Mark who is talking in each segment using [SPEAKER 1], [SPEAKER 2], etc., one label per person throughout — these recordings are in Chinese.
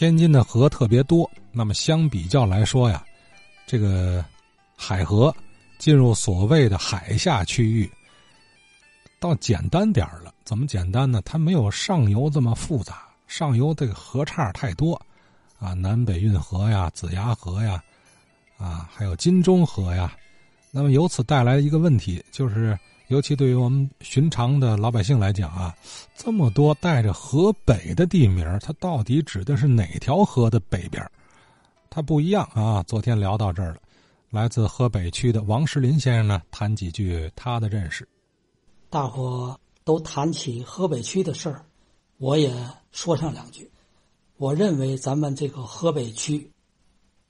[SPEAKER 1] 天津的河特别多，那么相比较来说呀，这个海河进入所谓的海下区域，倒简单点了。怎么简单呢？它没有上游这么复杂，上游这个河岔太多啊，南北运河呀、子牙河呀，啊，还有金钟河呀。那么由此带来一个问题，就是。尤其对于我们寻常的老百姓来讲啊，这么多带着河北的地名，它到底指的是哪条河的北边？它不一样啊。昨天聊到这儿了，来自河北区的王石林先生呢，谈几句他的认识。
[SPEAKER 2] 大伙都谈起河北区的事儿，我也说上两句。我认为咱们这个河北区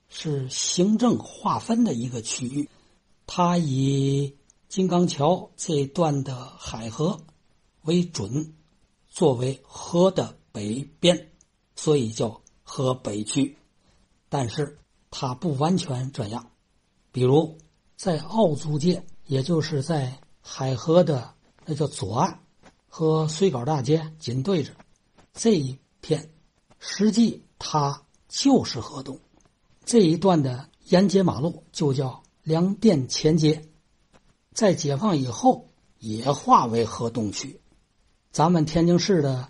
[SPEAKER 2] 是行政划分的一个区域，它以。金刚桥这段的海河为准，作为河的北边，所以叫河北区。但是它不完全这样，比如在奥租界，也就是在海河的那叫左岸和水稿大街紧对着这一片，实际它就是河东这一段的沿街马路就叫粮店前街。在解放以后，也划为河东区。咱们天津市的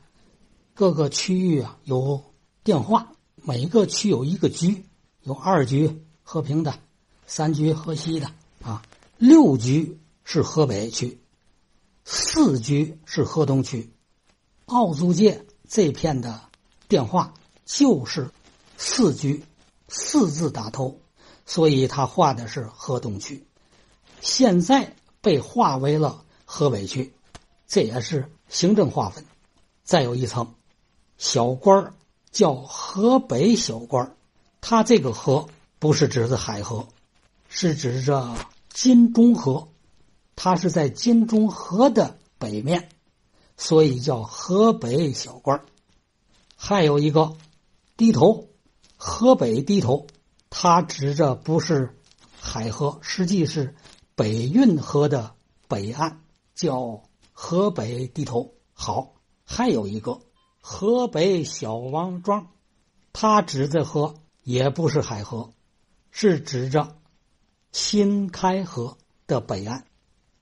[SPEAKER 2] 各个区域啊，有电话，每个区有一个局，有二局和平的，三局河西的啊，六局是河北区，四局是河东区。奥租界这片的电话就是四局，四字打头，所以他划的是河东区。现在被划为了河北区，这也是行政划分。再有一层，小官叫河北小官他这个河不是指的海河，是指着金钟河，它是在金钟河的北面，所以叫河北小官还有一个低头，河北低头，它指着不是海河，实际是。北运河的北岸叫河北地头，好，还有一个河北小王庄，它指的河也不是海河，是指着新开河的北岸。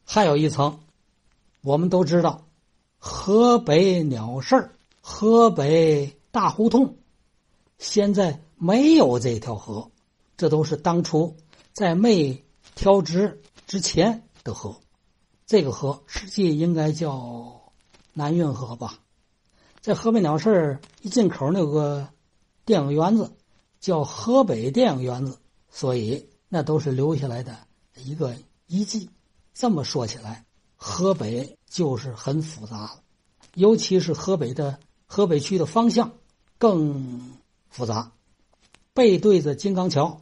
[SPEAKER 2] 还有一层，我们都知道河北鸟市、河北大胡同，现在没有这条河，这都是当初在没挑直。之前的河，这个河实际应该叫南运河吧。在河北鸟市一进口那有个电影园子叫河北电影园子，所以那都是留下来的一个遗迹。这么说起来，河北就是很复杂了，尤其是河北的河北区的方向更复杂。背对着金刚桥，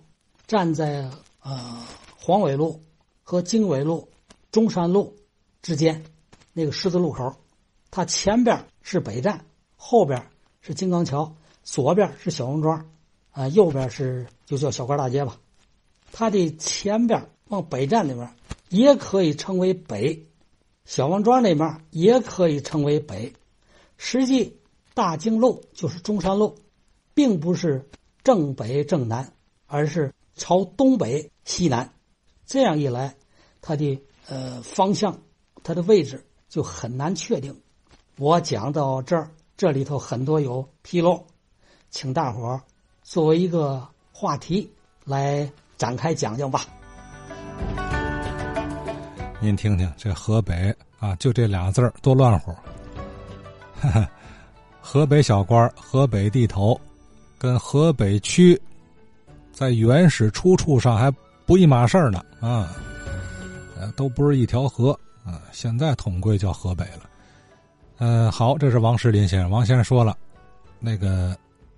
[SPEAKER 2] 站在呃黄纬路。和经纬路、中山路之间那个十字路口，它前边是北站，后边是金刚桥，左边是小王庄，啊，右边是就叫小官大街吧。它的前边往北站那边也可以称为北，小王庄那边也可以称为北。实际大经路就是中山路，并不是正北正南，而是朝东北西南。这样一来，它的呃方向，它的位置就很难确定。我讲到这儿，这里头很多有纰漏，请大伙儿作为一个话题来展开讲讲吧。
[SPEAKER 1] 您听听这河北啊，就这俩字儿多乱乎。河北小官、河北地头，跟河北区在原始出处上还。不一码事儿呢啊，呃，都不是一条河啊。现在统归叫河北了。嗯，好，这是王石林先生。王先生说了，那个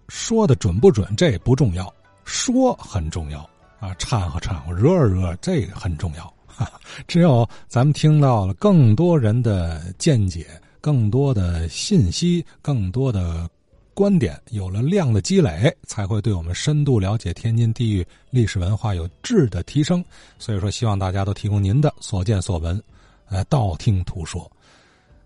[SPEAKER 1] 说的准不准这不重要，说很重要啊。掺和掺和，惹惹这个很重要。只有咱们听到了更多人的见解，更多的信息，更多的。观点有了量的积累，才会对我们深度了解天津地域历史文化有质的提升。所以说，希望大家都提供您的所见所闻，呃，道听途说。